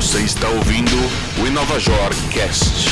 Você está ouvindo o Inovajor Cast.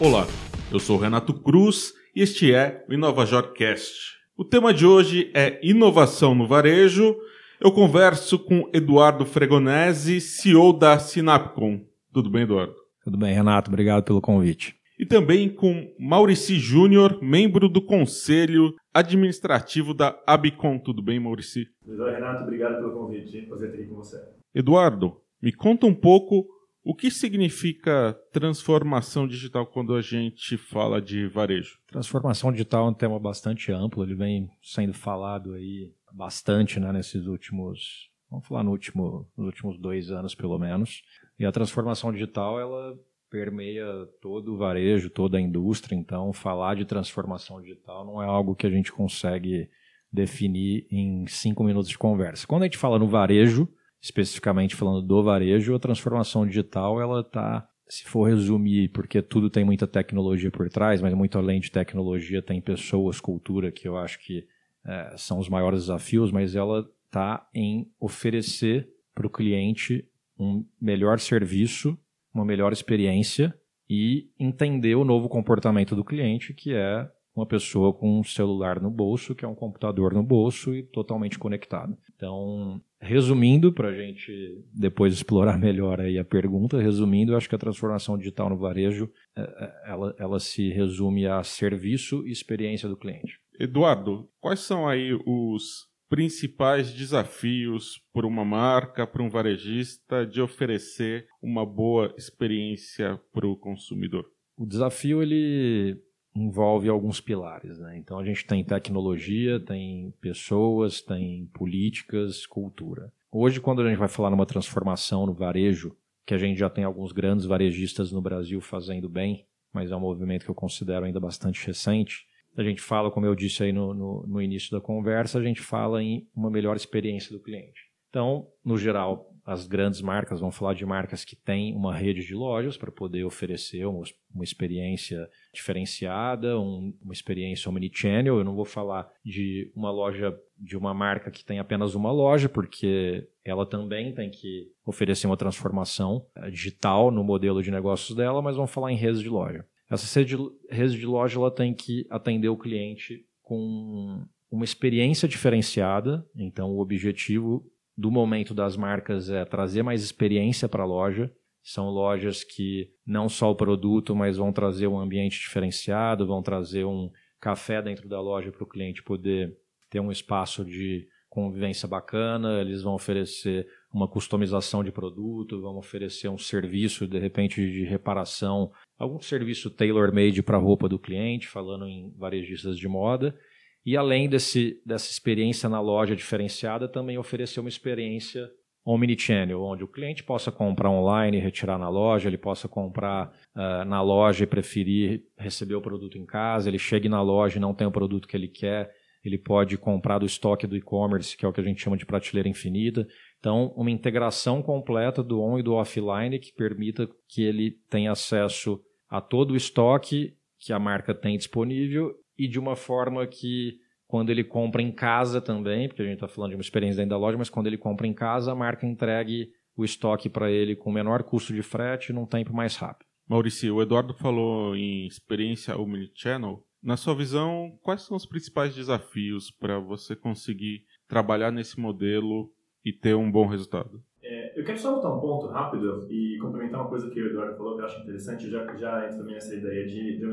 Olá, eu sou Renato Cruz e este é o Inovajor Cast. O tema de hoje é inovação no varejo. Eu converso com Eduardo Fregonese, CEO da Sinapcom. Tudo bem, Eduardo? Tudo bem, Renato. Obrigado pelo convite. E também com Maurici Júnior, membro do Conselho Administrativo da Abicom. Tudo bem, Maurici? Bem, Renato. Obrigado pelo convite. Prazer estar aqui com você. Eduardo, me conta um pouco o que significa transformação digital quando a gente fala de varejo? Transformação digital é um tema bastante amplo, ele vem sendo falado aí bastante né, nesses últimos, vamos falar no último, nos últimos dois anos pelo menos. E a transformação digital ela permeia todo o varejo, toda a indústria. Então, falar de transformação digital não é algo que a gente consegue definir em cinco minutos de conversa. Quando a gente fala no varejo, especificamente falando do varejo, a transformação digital ela está se for resumir, porque tudo tem muita tecnologia por trás, mas muito além de tecnologia tem pessoas, cultura, que eu acho que é, são os maiores desafios, mas ela está em oferecer para o cliente um melhor serviço uma melhor experiência e entender o novo comportamento do cliente, que é uma pessoa com um celular no bolso, que é um computador no bolso e totalmente conectado. Então, resumindo, para a gente depois explorar melhor aí a pergunta, resumindo, eu acho que a transformação digital no varejo, é, é, ela, ela se resume a serviço e experiência do cliente. Eduardo, quais são aí os principais desafios para uma marca, para um varejista, de oferecer uma boa experiência para o consumidor? O desafio ele envolve alguns pilares, né? Então a gente tem tecnologia, tem pessoas, tem políticas, cultura. Hoje, quando a gente vai falar numa transformação no varejo, que a gente já tem alguns grandes varejistas no Brasil fazendo bem, mas é um movimento que eu considero ainda bastante recente a gente fala, como eu disse aí no, no, no, início da conversa, a gente fala em uma melhor experiência do cliente. Então, no geral, as grandes marcas, vão falar de marcas que têm uma rede de lojas para poder oferecer uma, uma experiência diferenciada, um, uma experiência omnichannel. Eu não vou falar de uma loja, de uma marca que tem apenas uma loja, porque ela também tem que oferecer uma transformação eh, digital no modelo de negócios dela, mas vamos falar em redes de loja. Essa rede de, loja ela tem que atender o cliente com uma experiência diferenciada. Então, o objetivo do momento das marcas é trazer mais experiência para a loja. São lojas que não só o produto, mas vão trazer um ambiente diferenciado, vão trazer um café dentro da loja para o cliente poder ter um espaço de convivência bacana. Eles vão oferecer uma customização de produto, vão oferecer um serviço, de repente, de reparação algum serviço tailor-made para a roupa do cliente, falando em varejistas de moda. E além desse, dessa experiência na loja diferenciada, também oferecer uma experiência omnichannel, onde o cliente possa comprar online e retirar na loja, ele possa comprar uh, na loja e preferir receber o produto em casa, ele chegue na loja e não tem o produto que ele quer, ele pode comprar do estoque do e-commerce, que é o que a gente chama de prateleira infinita. Então, uma integração completa do on e do offline que permita que ele tenha acesso a todo o estoque que a marca tem disponível e de uma forma que quando ele compra em casa também, porque a gente está falando de uma experiência dentro da loja, mas quando ele compra em casa, a marca entregue o estoque para ele com menor custo de frete num tempo mais rápido. Maurício, o Eduardo falou em experiência omnichannel. Na sua visão, quais são os principais desafios para você conseguir trabalhar nesse modelo e ter um bom resultado? É, eu quero só botar um ponto rápido e complementar uma coisa que o Eduardo falou que eu acho interessante, já, já entra também nessa ideia de, de.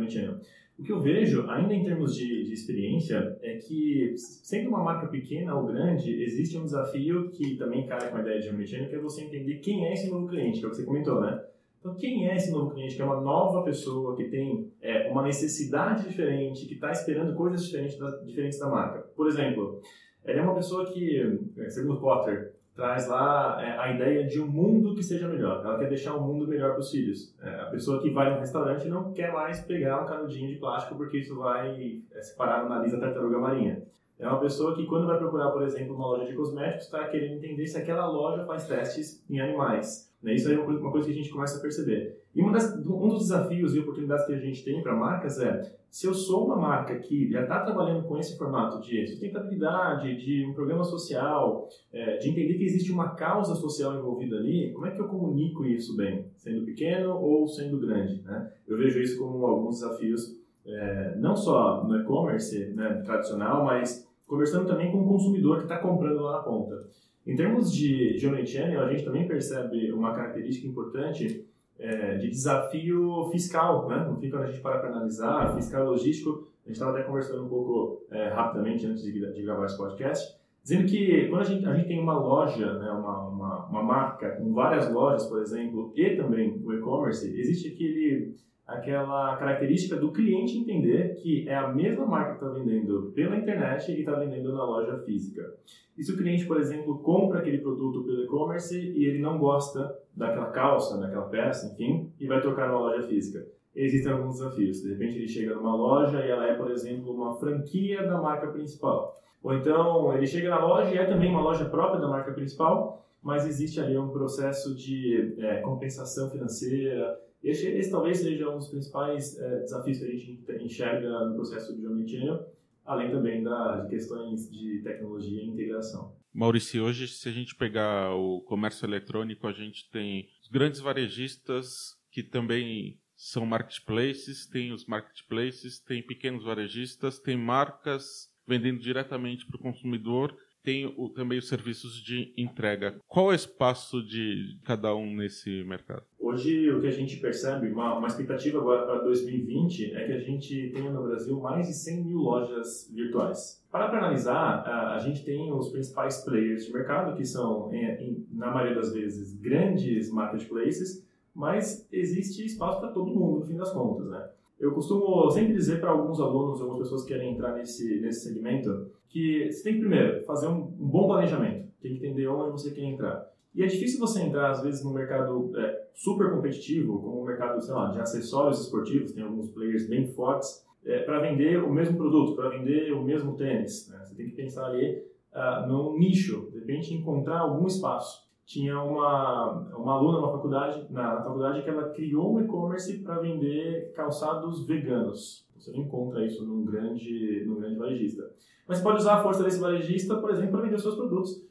O que eu vejo, ainda em termos de, de, experiência, é que, sendo uma marca pequena ou grande, existe um desafio que também cai com a ideia de omnichannel, que é você entender quem é esse novo cliente, que é o que você comentou, né? Então, quem é esse novo cliente, que é uma nova pessoa, que tem é, uma necessidade diferente, que está esperando coisas diferentes da, diferentes da marca? Por exemplo, ele é uma pessoa que, segundo Potter, traz lá é, a ideia de um mundo que seja melhor. Ela quer deixar o um mundo melhor para os filhos. É, a pessoa que vai no restaurante não quer mais pegar um canudinho de plástico porque isso vai é, separar o nariz da tartaruga marinha. É uma pessoa que, quando vai procurar, por exemplo, uma loja de cosméticos, está querendo entender se aquela loja faz testes em animais. Né? Isso aí é uma coisa, uma coisa, que a gente começa a perceber. E das, um dos desafios e oportunidades que a gente tem para marcas é, se eu sou uma marca que já está trabalhando com esse formato de sustentabilidade, de um programa social, é, de entender que existe uma causa social envolvida ali, como é que eu comunico isso bem? Sendo pequeno ou sendo grande? Né? Eu vejo isso como alguns desafios, é, não só no e-commerce né, tradicional, mas conversando também com o consumidor que está comprando lá na ponta. Em termos de Channel, a gente também percebe uma característica importante é, de desafio fiscal, né? Fim, quando a gente para para analisar, fiscal logístico, a gente estava até conversando um pouco é, rapidamente antes de, de, gravar esse podcast, dizendo que quando a gente, a gente tem uma loja, né, uma, uma, uma marca com várias lojas, por exemplo, e também o e-commerce, existe aquele aquela característica do cliente entender que é a mesma marca que está vendendo pela internet e está vendendo na loja física. E se o cliente, por exemplo, compra aquele produto pelo e-commerce e ele não gosta daquela calça, daquela peça, enfim, e vai trocar numa loja física? Existem alguns desafios. De repente ele chega numa loja e ela é, por exemplo, uma franquia da marca principal. Ou então ele chega na loja e é também uma loja própria da marca principal, mas existe ali um processo de é, compensação financeira, esse, esse talvez seja um dos principais é, desafios que a gente enxerga no processo de omnichannel, além também das questões de tecnologia e integração. Maurício, hoje se a gente pegar o comércio eletrônico, a gente tem os grandes varejistas que também são marketplaces, tem os marketplaces, tem pequenos varejistas, tem marcas vendendo diretamente para o consumidor tem o, também os serviços de entrega. Qual é o espaço de cada um nesse mercado? Hoje, o que a gente percebe, uma, uma expectativa agora para 2020 é que a gente tenha no Brasil mais de 100 mil lojas virtuais. Para, analisar, a, a, gente tem os principais players de mercado, que são, em, em, na maioria das vezes, grandes marketplaces, mas existe espaço para todo mundo, no fim das contas, né? Eu costumo sempre dizer para alguns alunos, algumas pessoas que querem entrar nesse, nesse segmento, que você tem que primeiro fazer um, um bom planejamento, tem que entender onde você quer entrar. E é difícil você entrar, às vezes, num mercado é, super competitivo, como o mercado, sei lá, de acessórios esportivos, tem alguns players bem fortes, é, para vender o mesmo produto, para vender o mesmo tênis. Né? Você tem que pensar ali uh, num nicho, de repente encontrar algum espaço tinha uma, uma aluna na faculdade, na, na faculdade que ela criou um e-commerce para vender calçados veganos. Você não encontra isso num grande, num grande varejista. Mas pode usar a força desse varejista, por exemplo, para vender seus produtos,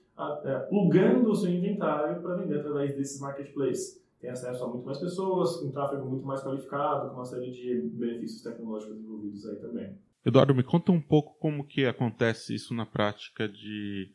é, plugando o seu inventário para vender através desses marketplaces. Tem acesso a muito mais pessoas, com tráfego muito mais qualificado, com uma série de benefícios tecnológicos envolvidos aí também. Eduardo, me conta um pouco como que acontece isso na prática de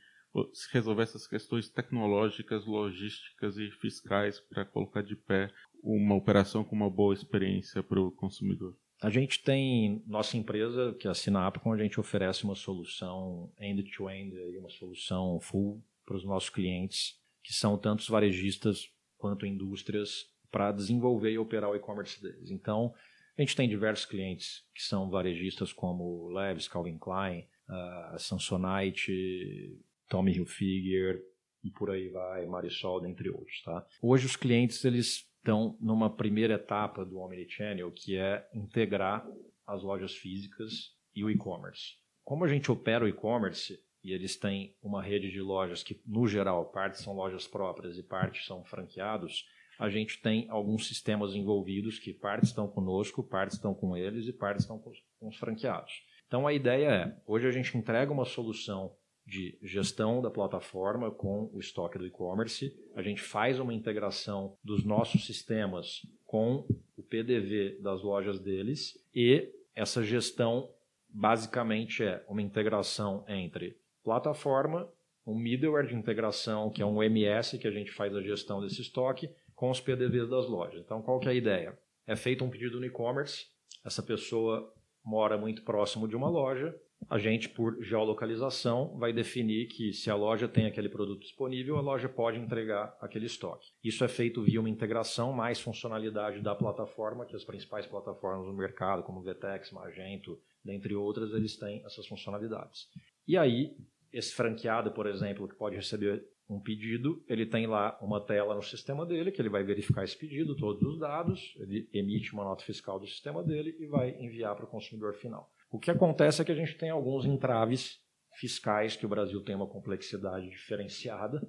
resolver essas questões tecnológicas, logísticas e fiscais para colocar de pé uma operação com uma boa experiência para o consumidor? A gente tem nossa empresa, que é a Sinapcom, a gente oferece uma solução end-to-end, -end, uma solução full para os nossos clientes, que são tantos varejistas quanto indústrias, para desenvolver e operar o e-commerce deles. Então, a gente tem diversos clientes que são varejistas como Levis, Calvin Klein, uh, Samsonite, Tommy Hilfiger e por aí vai, Marisol, dentre outros. Tá? Hoje os clientes eles estão numa primeira etapa do Omnichannel, que é integrar as lojas físicas e o e-commerce. Como a gente opera o e-commerce e eles têm uma rede de lojas que, no geral, parte são lojas próprias e parte são franqueados, a gente tem alguns sistemas envolvidos que parte estão conosco, parte estão com eles e parte estão com os franqueados. Então a ideia é, hoje a gente entrega uma solução de gestão da plataforma com o estoque do e-commerce. A gente faz uma integração dos nossos sistemas com o PDV das lojas deles e essa gestão basicamente é uma integração entre plataforma, um middleware de integração, que é um MS que a gente faz a gestão desse estoque, com os PDVs das lojas. Então, qual que é a ideia? É feito um pedido no e-commerce, essa pessoa mora muito próximo de uma loja, a gente, por geolocalização, vai definir que se a loja tem aquele produto disponível, a loja pode entregar aquele estoque. Isso é feito via uma integração mais funcionalidade da plataforma, que as principais plataformas no mercado, como Vtex, Magento, dentre outras, eles têm essas funcionalidades. E aí, esse franqueado, por exemplo, que pode receber um pedido, ele tem lá uma tela no sistema dele, que ele vai verificar esse pedido, todos os dados, ele emite uma nota fiscal do sistema dele e vai enviar para o consumidor final. O que acontece é que a gente tem alguns entraves fiscais, que o Brasil tem uma complexidade diferenciada.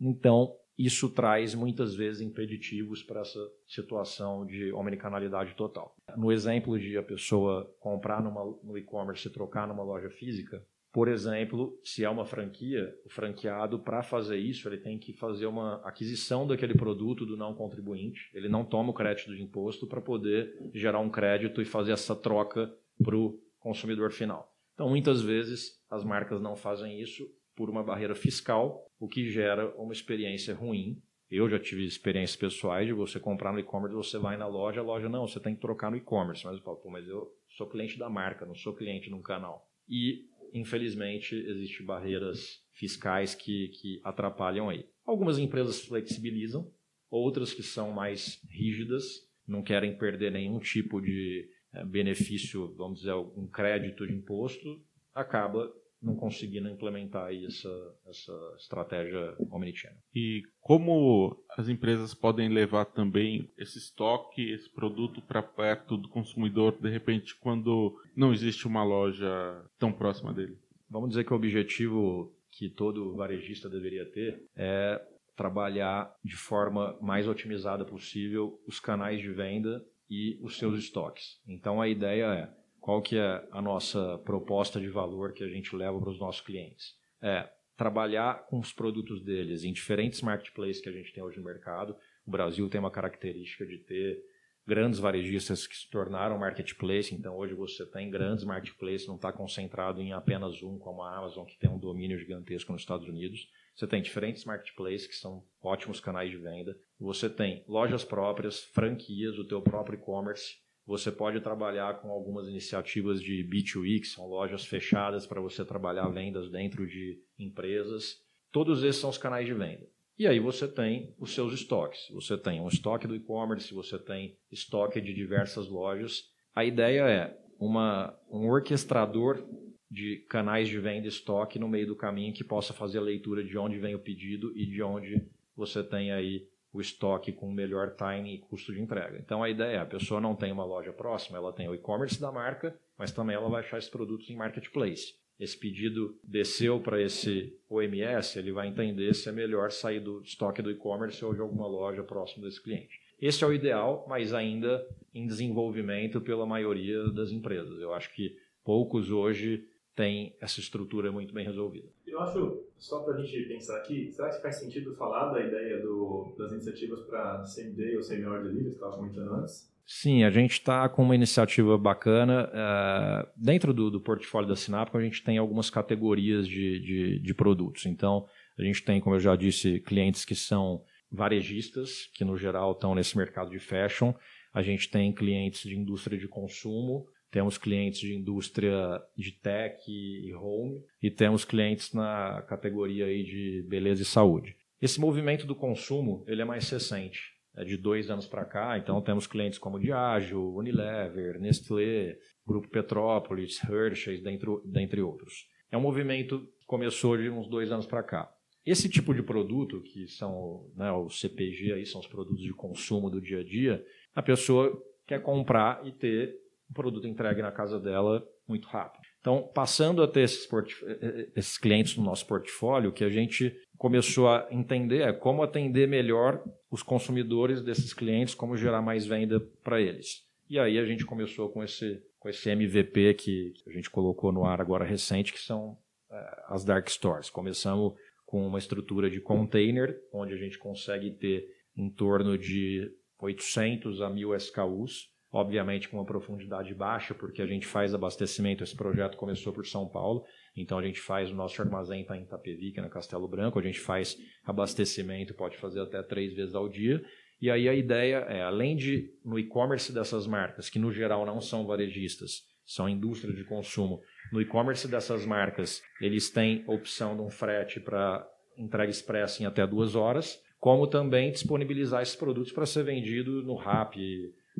Então, isso traz muitas vezes impeditivos para essa situação de omnicanalidade total. No exemplo de a pessoa comprar numa, no e-commerce e trocar numa loja física, por exemplo, se é uma franquia, o franqueado, para fazer isso, ele tem que fazer uma aquisição daquele produto do não contribuinte. Ele não toma o crédito de imposto para poder gerar um crédito e fazer essa troca para o consumidor final. Então, muitas vezes, as marcas não fazem isso por uma barreira fiscal, o que gera uma experiência ruim. Eu já tive experiências pessoais de você comprar no e-commerce, você vai na loja, a loja não, você tem que trocar no e-commerce. Mas eu falo, pô, mas eu sou cliente da marca, não sou cliente de um canal. E, infelizmente, existem barreiras fiscais que, que atrapalham aí. Algumas empresas flexibilizam, outras que são mais rígidas, não querem perder nenhum tipo de é, benefício, vamos dizer, um crédito de imposto, acaba não conseguindo implementar essa, essa estratégia omnichannel. E como as empresas podem levar também esse estoque, esse produto para perto do consumidor, de repente, quando não existe uma loja tão próxima dele? Vamos dizer que o objetivo que todo varejista deveria ter é trabalhar de forma mais otimizada possível os canais de venda e os seus estoques. Então a ideia é qual que é a nossa proposta de valor que a gente leva para os nossos clientes? É trabalhar com os produtos deles em diferentes marketplaces que a gente tem hoje no mercado. O Brasil tem uma característica de ter grandes varejistas que se tornaram marketplace, então hoje você tem grandes marketplaces, não está concentrado em apenas um, como a Amazon, que tem um domínio gigantesco nos Estados Unidos. Você tem diferentes marketplaces que são ótimos canais de venda. Você tem lojas próprias, franquias, o teu próprio e-commerce você pode trabalhar com algumas iniciativas de B2E, que são lojas fechadas para você trabalhar vendas dentro de empresas. Todos esses são os canais de venda. E aí você tem os seus estoques. Você tem um estoque do e-commerce, você tem estoque de diversas lojas. A ideia é uma, um orquestrador de canais de venda e estoque no meio do caminho que possa fazer a leitura de onde vem o pedido e de onde você tem aí o estoque com melhor time e custo de entrega. Então a ideia é, a pessoa não tem uma loja próxima, ela tem o e-commerce da marca, mas também ela vai achar esses produtos em marketplace. Esse pedido desceu para esse OMS, ele vai entender se é melhor sair do estoque do e-commerce ou de alguma loja próxima desse cliente. Esse é o ideal, mas ainda em desenvolvimento pela maioria das empresas. Eu acho que poucos hoje tem essa estrutura muito bem resolvida. Eu acho, só para a gente pensar aqui, será que faz sentido falar da ideia do, das iniciativas para same-day ou semi-hour delivery, que estava comentando antes? Sim, a gente está com uma iniciativa bacana. Uh, dentro do, do, portfólio da Sinapco, a gente tem algumas categorias de, de, de produtos. Então, a gente tem, como eu já disse, clientes que são varejistas, que no geral estão nesse mercado de fashion. A gente tem clientes de indústria de consumo, temos clientes de indústria de tech e home e temos clientes na categoria aí de beleza e saúde. Esse movimento do consumo ele é mais recente, é de dois anos para cá. Então temos clientes como Diageo, Unilever, Nestlé, Grupo Petrópolis, Hershey's, dentre, dentre outros. É um movimento que começou de uns dois anos para cá. Esse tipo de produto, que são né, o CPG, aí, são os produtos de consumo do dia a dia, a pessoa quer comprar e ter o produto entregue na casa dela muito rápido. Então, passando a ter esses, eh, eh, esses clientes no nosso portfólio, o que a gente começou a entender é como atender melhor os consumidores desses clientes, como gerar mais venda para eles. E aí a gente começou com esse, com esse MVP que a gente colocou no ar agora recente, que são é, as dark stores. Começamos com uma estrutura de container, onde a gente consegue ter em torno de 800 a 1000 SKUs, obviamente com uma profundidade baixa, porque a gente faz abastecimento. Esse projeto começou por São Paulo, então a gente faz o nosso armazém está em Itapevi, que é na Castelo Branco, a gente faz abastecimento, pode fazer até três vezes ao dia. E aí a ideia é, além de no e-commerce dessas marcas, que no geral não são varejistas, são indústria de consumo, no e-commerce dessas marcas, eles têm opção de um frete para entrega expressa em até duas horas, como também disponibilizar esses produtos para ser vendido no RAP,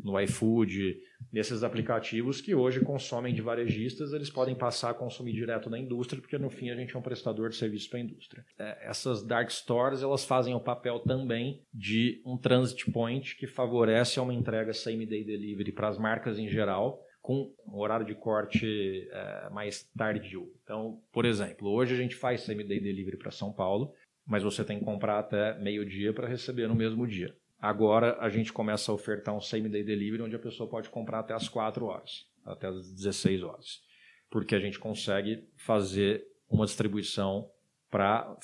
no iFood, nesses aplicativos que hoje consomem de varejistas, eles podem passar a consumir direto da indústria, porque no fim a gente é um prestador de serviço para a indústria. É, essas dark stores elas fazem o papel também de um transit point que favorece uma entrega same-day delivery para as marcas em geral, com um horário de corte é, mais tardio. Então, por exemplo, hoje a gente faz same-day delivery para São Paulo, mas você tem que comprar até meio-dia para receber no mesmo dia. Agora a gente começa a ofertar um same-day delivery onde a pessoa pode comprar até as 4 horas, até as 16 horas. Porque a gente consegue fazer uma distribuição para.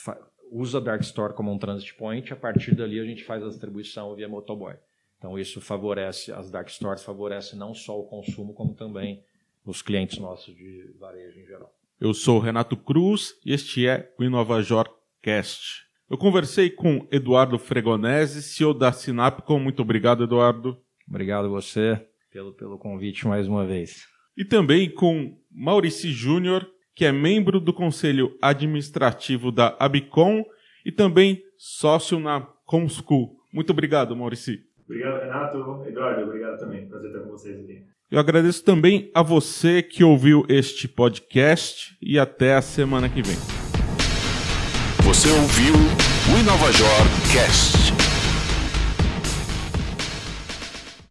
Usa Dark Store como um transit point, a partir dali a gente faz a distribuição via motoboy. Então isso favorece, as Dark Stores favorece não só o consumo, como também os clientes nossos de varejo em geral. Eu sou Renato Cruz e este é o Inova Cast. Eu conversei com Eduardo Fregonese, CEO da Sinapcom. Muito obrigado, Eduardo. Obrigado você pelo, pelo convite mais uma vez. E também com Maurici Júnior, que é membro do conselho administrativo da Abicom e também sócio na Comschool. Muito obrigado, Maurici. Obrigado, Renato. Eduardo, obrigado também. Prazer estar com vocês aqui. Eu agradeço também a você que ouviu este podcast e até a semana que vem. Você ouviu o Inovajor Cast.